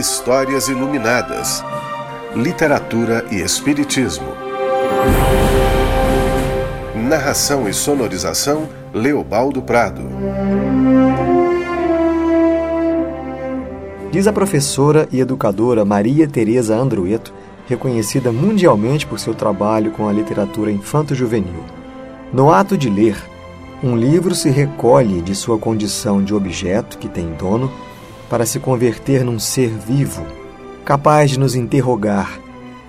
Histórias Iluminadas. Literatura e Espiritismo. Narração e sonorização Leobaldo Prado. Diz a professora e educadora Maria Teresa Andrueto, reconhecida mundialmente por seu trabalho com a literatura infanto-juvenil. No ato de ler, um livro se recolhe de sua condição de objeto que tem dono para se converter num ser vivo, capaz de nos interrogar,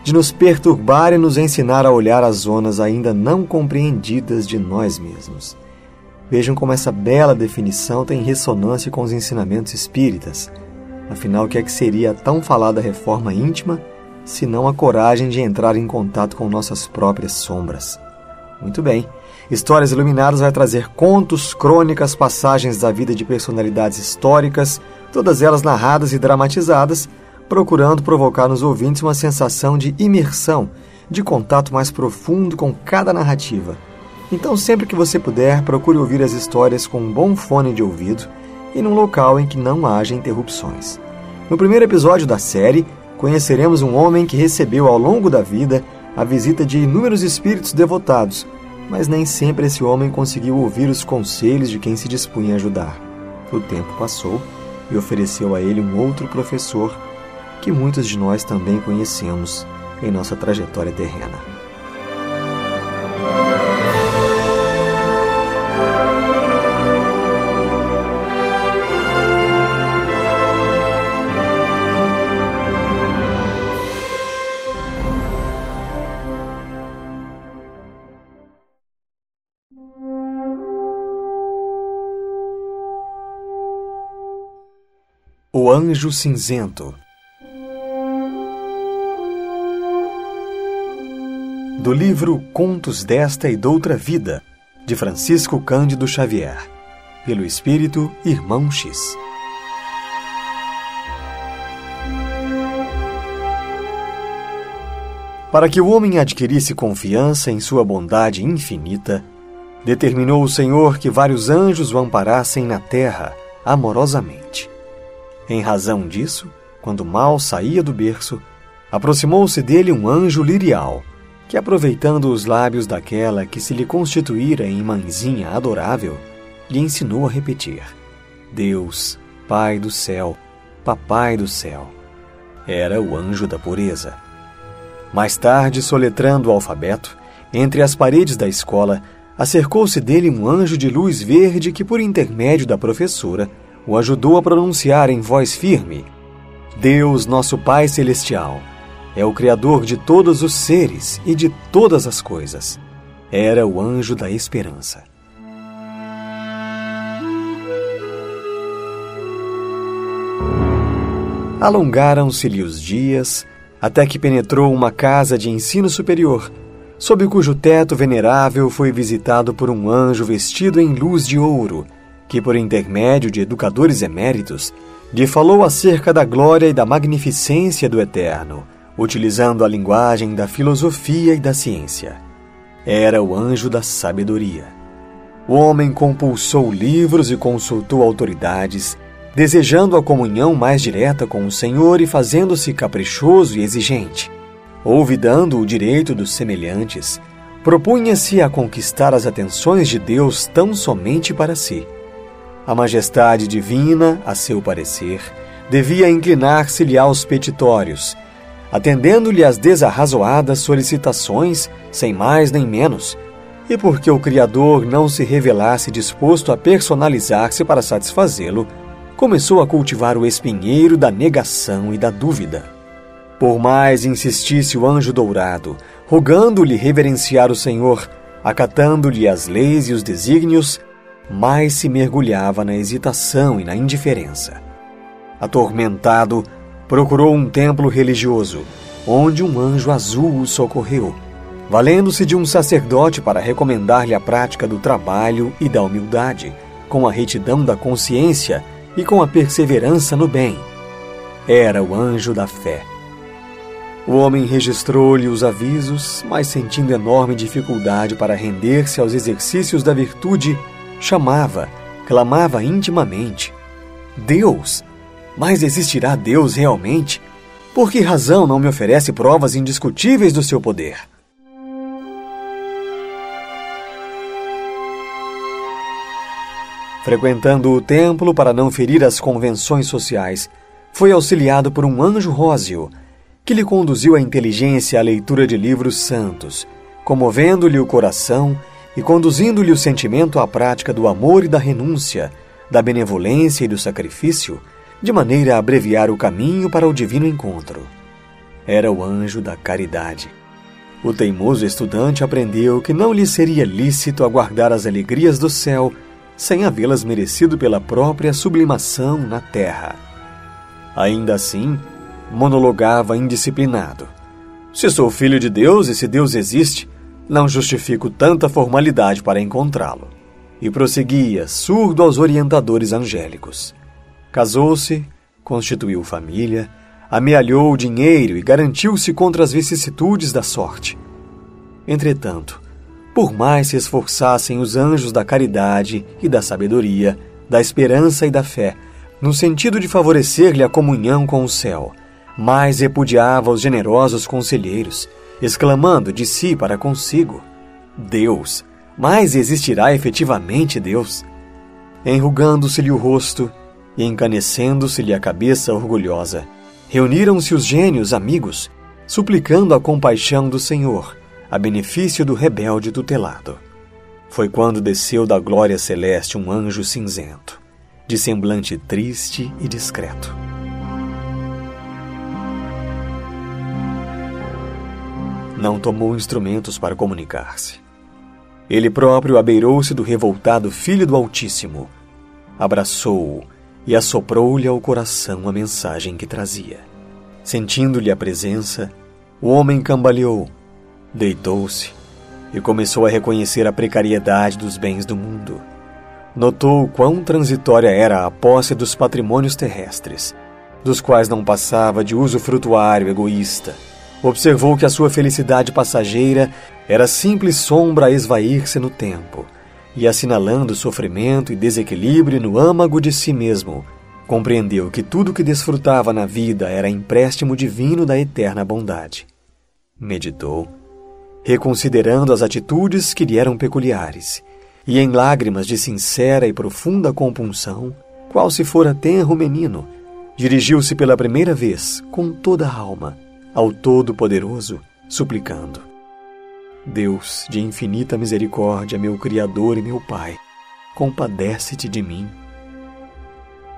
de nos perturbar e nos ensinar a olhar as zonas ainda não compreendidas de nós mesmos. Vejam como essa bela definição tem ressonância com os ensinamentos espíritas. Afinal, o que é que seria a tão falada reforma íntima, se não a coragem de entrar em contato com nossas próprias sombras? Muito bem. Histórias Iluminadas vai trazer contos, crônicas, passagens da vida de personalidades históricas, todas elas narradas e dramatizadas, procurando provocar nos ouvintes uma sensação de imersão, de contato mais profundo com cada narrativa. Então, sempre que você puder, procure ouvir as histórias com um bom fone de ouvido e num local em que não haja interrupções. No primeiro episódio da série, conheceremos um homem que recebeu ao longo da vida a visita de inúmeros espíritos devotados, mas nem sempre esse homem conseguiu ouvir os conselhos de quem se dispunha a ajudar. O tempo passou e ofereceu a ele um outro professor que muitos de nós também conhecemos em nossa trajetória terrena. O Anjo Cinzento Do livro Contos desta e doutra vida, de Francisco Cândido Xavier, pelo espírito Irmão X. Para que o homem adquirisse confiança em sua bondade infinita, determinou o Senhor que vários anjos o amparassem na terra amorosamente. Em razão disso, quando mal saía do berço, aproximou-se dele um anjo lirial, que, aproveitando os lábios daquela que se lhe constituíra em mãezinha adorável, lhe ensinou a repetir: Deus, Pai do céu, Papai do céu. Era o anjo da pureza. Mais tarde, soletrando o alfabeto, entre as paredes da escola, acercou-se dele um anjo de luz verde que, por intermédio da professora, o ajudou a pronunciar em voz firme: Deus, nosso Pai Celestial, é o Criador de todos os seres e de todas as coisas. Era o anjo da esperança. Alongaram-se-lhe os dias, até que penetrou uma casa de ensino superior, sob cujo teto venerável foi visitado por um anjo vestido em luz de ouro que, por intermédio de educadores eméritos, lhe falou acerca da glória e da magnificência do Eterno, utilizando a linguagem da filosofia e da ciência. Era o anjo da sabedoria. O homem compulsou livros e consultou autoridades, desejando a comunhão mais direta com o Senhor e fazendo-se caprichoso e exigente. Olvidando o direito dos semelhantes, propunha-se a conquistar as atenções de Deus tão somente para si. A majestade divina, a seu parecer, devia inclinar-se-lhe aos petitórios, atendendo-lhe às desarrazoadas solicitações, sem mais nem menos, e porque o Criador não se revelasse disposto a personalizar-se para satisfazê-lo, começou a cultivar o espinheiro da negação e da dúvida. Por mais insistisse o anjo dourado, rogando-lhe reverenciar o Senhor, acatando-lhe as leis e os desígnios, mais se mergulhava na hesitação e na indiferença. Atormentado, procurou um templo religioso, onde um anjo azul o socorreu, valendo-se de um sacerdote para recomendar-lhe a prática do trabalho e da humildade, com a retidão da consciência e com a perseverança no bem. Era o anjo da fé. O homem registrou-lhe os avisos, mas sentindo enorme dificuldade para render-se aos exercícios da virtude, chamava, clamava intimamente: Deus, Mas existirá Deus realmente? Por que razão não me oferece provas indiscutíveis do seu poder? Frequentando o templo para não ferir as convenções sociais, foi auxiliado por um anjo róseo, que lhe conduziu a inteligência à leitura de livros santos, comovendo-lhe o coração e conduzindo-lhe o sentimento à prática do amor e da renúncia, da benevolência e do sacrifício, de maneira a abreviar o caminho para o divino encontro. Era o anjo da caridade. O teimoso estudante aprendeu que não lhe seria lícito aguardar as alegrias do céu sem havê-las merecido pela própria sublimação na terra. Ainda assim, monologava indisciplinado. Se sou filho de Deus e se Deus existe, não justifico tanta formalidade para encontrá-lo. E prosseguia, surdo aos orientadores angélicos. Casou-se, constituiu família, amealhou o dinheiro e garantiu-se contra as vicissitudes da sorte. Entretanto, por mais se esforçassem os anjos da caridade e da sabedoria, da esperança e da fé, no sentido de favorecer-lhe a comunhão com o céu, mais repudiava os generosos conselheiros, exclamando de si para consigo: Deus, mas existirá efetivamente Deus? Enrugando-se-lhe o rosto, e encanecendo-se-lhe a cabeça orgulhosa, reuniram-se os gênios amigos, suplicando a compaixão do Senhor, a benefício do rebelde tutelado. Foi quando desceu da glória celeste um anjo cinzento, de semblante triste e discreto. Não tomou instrumentos para comunicar-se. Ele próprio abeirou-se do revoltado Filho do Altíssimo, abraçou-o e assoprou-lhe ao coração a mensagem que trazia. Sentindo-lhe a presença, o homem cambaleou, deitou-se e começou a reconhecer a precariedade dos bens do mundo. Notou quão transitória era a posse dos patrimônios terrestres, dos quais não passava de uso frutuário egoísta. Observou que a sua felicidade passageira era simples sombra a esvair-se no tempo e assinalando sofrimento e desequilíbrio no âmago de si mesmo, compreendeu que tudo que desfrutava na vida era empréstimo divino da eterna bondade. Meditou, reconsiderando as atitudes que lhe eram peculiares, e em lágrimas de sincera e profunda compunção, qual se fora tenro menino, dirigiu-se pela primeira vez, com toda a alma, ao Todo-Poderoso, suplicando: Deus de infinita misericórdia, meu Criador e meu Pai, compadece-te de mim.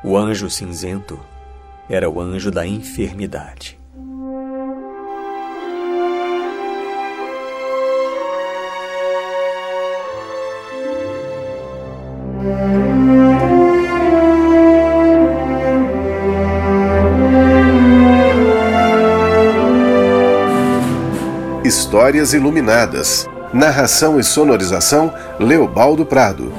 O anjo cinzento era o anjo da enfermidade. Histórias Iluminadas. Narração e sonorização: Leobaldo Prado.